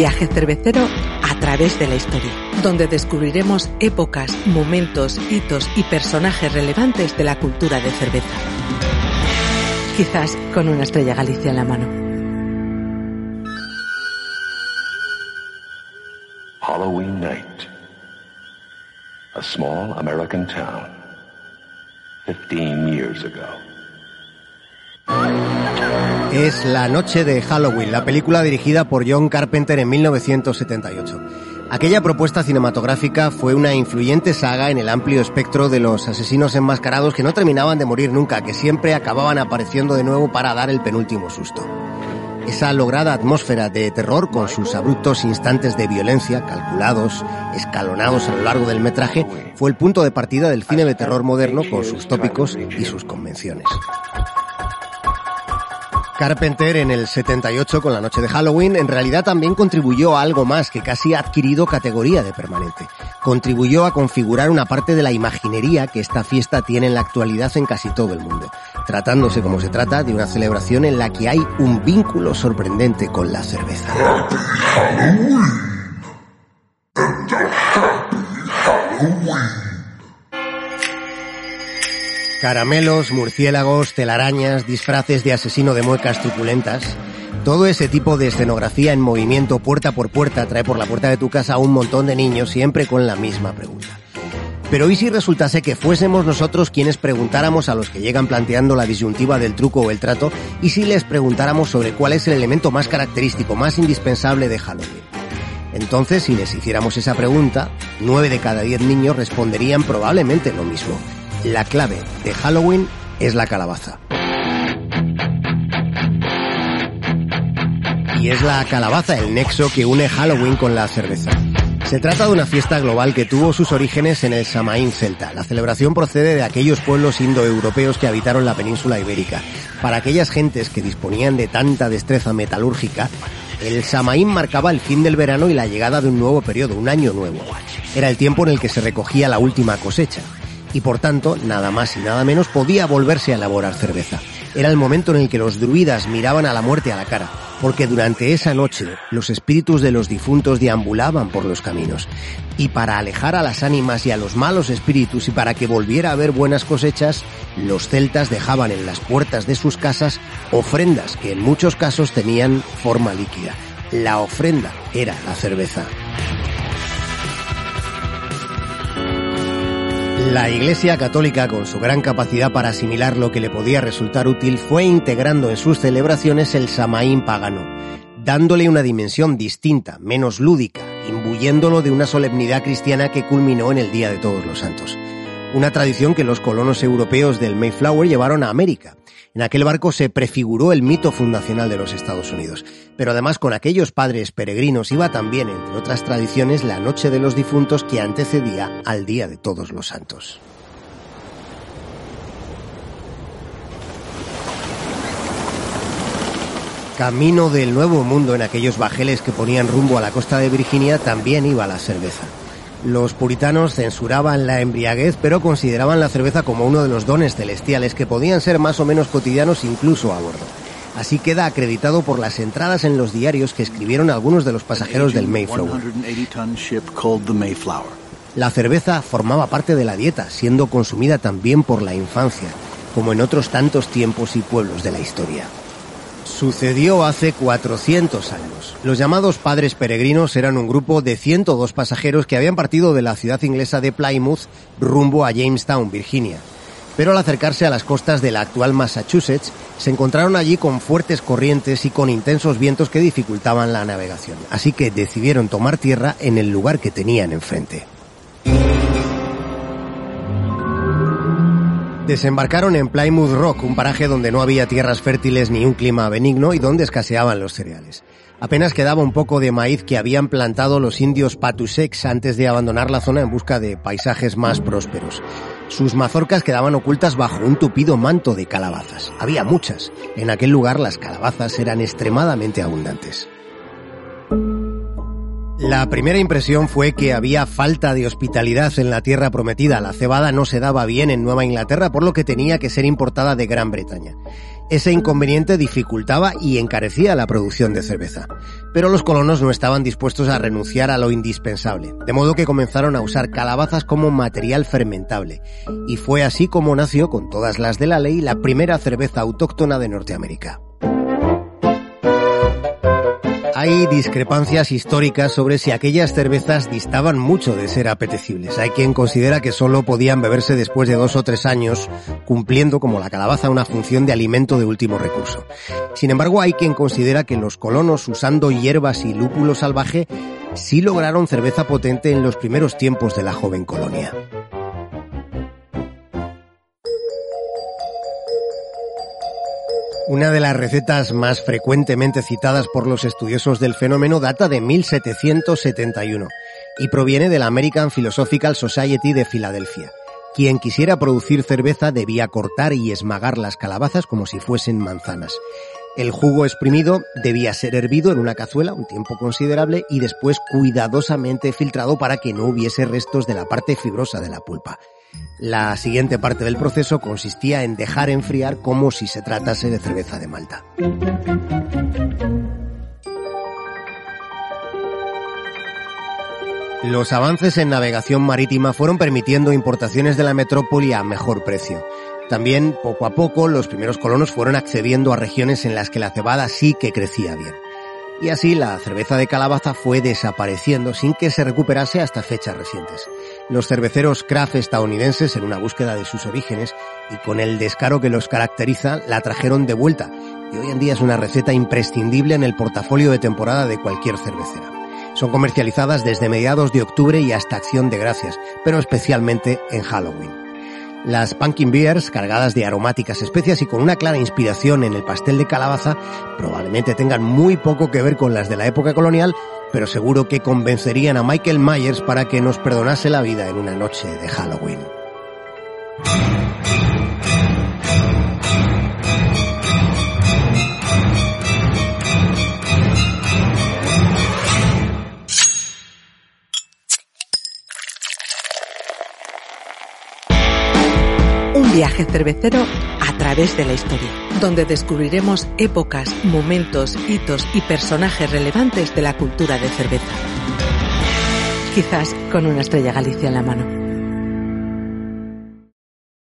Viaje cervecero a través de la historia, donde descubriremos épocas, momentos, hitos y personajes relevantes de la cultura de cerveza. Quizás con una estrella Galicia en la mano. Halloween night. A small American town. 15 years ago. Es La Noche de Halloween, la película dirigida por John Carpenter en 1978. Aquella propuesta cinematográfica fue una influyente saga en el amplio espectro de los asesinos enmascarados que no terminaban de morir nunca, que siempre acababan apareciendo de nuevo para dar el penúltimo susto. Esa lograda atmósfera de terror con sus abruptos instantes de violencia, calculados, escalonados a lo largo del metraje, fue el punto de partida del cine de terror moderno con sus tópicos y sus convenciones. Carpenter en el 78 con la noche de Halloween en realidad también contribuyó a algo más que casi ha adquirido categoría de permanente. Contribuyó a configurar una parte de la imaginería que esta fiesta tiene en la actualidad en casi todo el mundo, tratándose como se trata de una celebración en la que hay un vínculo sorprendente con la cerveza. Caramelos, murciélagos, telarañas, disfraces de asesino de muecas truculentas. Todo ese tipo de escenografía en movimiento puerta por puerta trae por la puerta de tu casa a un montón de niños siempre con la misma pregunta. Pero ¿y si resultase que fuésemos nosotros quienes preguntáramos a los que llegan planteando la disyuntiva del truco o el trato y si les preguntáramos sobre cuál es el elemento más característico, más indispensable de Halloween? Entonces, si les hiciéramos esa pregunta, nueve de cada diez niños responderían probablemente lo mismo. La clave de Halloween es la calabaza. Y es la calabaza el nexo que une Halloween con la cerveza. Se trata de una fiesta global que tuvo sus orígenes en el Samaín celta. La celebración procede de aquellos pueblos indoeuropeos que habitaron la península ibérica. Para aquellas gentes que disponían de tanta destreza metalúrgica, el Samaín marcaba el fin del verano y la llegada de un nuevo periodo, un año nuevo. Era el tiempo en el que se recogía la última cosecha y por tanto, nada más y nada menos, podía volverse a elaborar cerveza. Era el momento en el que los druidas miraban a la muerte a la cara, porque durante esa noche los espíritus de los difuntos deambulaban por los caminos. Y para alejar a las ánimas y a los malos espíritus y para que volviera a haber buenas cosechas, los celtas dejaban en las puertas de sus casas ofrendas que en muchos casos tenían forma líquida. La ofrenda era la cerveza. La Iglesia Católica, con su gran capacidad para asimilar lo que le podía resultar útil, fue integrando en sus celebraciones el Samaín pagano, dándole una dimensión distinta, menos lúdica, imbuyéndolo de una solemnidad cristiana que culminó en el Día de Todos los Santos. Una tradición que los colonos europeos del Mayflower llevaron a América. En aquel barco se prefiguró el mito fundacional de los Estados Unidos. Pero además con aquellos padres peregrinos iba también, entre otras tradiciones, la Noche de los Difuntos que antecedía al Día de Todos los Santos. Camino del Nuevo Mundo en aquellos bajeles que ponían rumbo a la costa de Virginia también iba la cerveza. Los puritanos censuraban la embriaguez, pero consideraban la cerveza como uno de los dones celestiales que podían ser más o menos cotidianos incluso a bordo. Así queda acreditado por las entradas en los diarios que escribieron algunos de los pasajeros del Mayflower. La cerveza formaba parte de la dieta, siendo consumida también por la infancia, como en otros tantos tiempos y pueblos de la historia. Sucedió hace 400 años. Los llamados padres peregrinos eran un grupo de 102 pasajeros que habían partido de la ciudad inglesa de Plymouth rumbo a Jamestown, Virginia. Pero al acercarse a las costas de la actual Massachusetts, se encontraron allí con fuertes corrientes y con intensos vientos que dificultaban la navegación. Así que decidieron tomar tierra en el lugar que tenían enfrente. Desembarcaron en Plymouth Rock, un paraje donde no había tierras fértiles ni un clima benigno y donde escaseaban los cereales. Apenas quedaba un poco de maíz que habían plantado los indios Patusex antes de abandonar la zona en busca de paisajes más prósperos. Sus mazorcas quedaban ocultas bajo un tupido manto de calabazas. Había muchas. En aquel lugar las calabazas eran extremadamente abundantes. La primera impresión fue que había falta de hospitalidad en la tierra prometida. La cebada no se daba bien en Nueva Inglaterra, por lo que tenía que ser importada de Gran Bretaña. Ese inconveniente dificultaba y encarecía la producción de cerveza. Pero los colonos no estaban dispuestos a renunciar a lo indispensable, de modo que comenzaron a usar calabazas como material fermentable. Y fue así como nació, con todas las de la ley, la primera cerveza autóctona de Norteamérica. Hay discrepancias históricas sobre si aquellas cervezas distaban mucho de ser apetecibles. Hay quien considera que solo podían beberse después de dos o tres años, cumpliendo como la calabaza una función de alimento de último recurso. Sin embargo, hay quien considera que los colonos usando hierbas y lúpulo salvaje sí lograron cerveza potente en los primeros tiempos de la joven colonia. Una de las recetas más frecuentemente citadas por los estudiosos del fenómeno data de 1771 y proviene de la American Philosophical Society de Filadelfia. Quien quisiera producir cerveza debía cortar y esmagar las calabazas como si fuesen manzanas. El jugo exprimido debía ser hervido en una cazuela un tiempo considerable y después cuidadosamente filtrado para que no hubiese restos de la parte fibrosa de la pulpa. La siguiente parte del proceso consistía en dejar enfriar como si se tratase de cerveza de Malta. Los avances en navegación marítima fueron permitiendo importaciones de la metrópoli a mejor precio. También, poco a poco, los primeros colonos fueron accediendo a regiones en las que la cebada sí que crecía bien y así la cerveza de calabaza fue desapareciendo sin que se recuperase hasta fechas recientes. Los cerveceros craft estadounidenses, en una búsqueda de sus orígenes y con el descaro que los caracteriza, la trajeron de vuelta y hoy en día es una receta imprescindible en el portafolio de temporada de cualquier cervecera. Son comercializadas desde mediados de octubre y hasta acción de gracias, pero especialmente en Halloween. Las pumpkin beers, cargadas de aromáticas especias y con una clara inspiración en el pastel de calabaza, probablemente tengan muy poco que ver con las de la época colonial, pero seguro que convencerían a Michael Myers para que nos perdonase la vida en una noche de Halloween. Viaje cervecero a través de la historia, donde descubriremos épocas, momentos, hitos y personajes relevantes de la cultura de cerveza. Quizás con una estrella Galicia en la mano.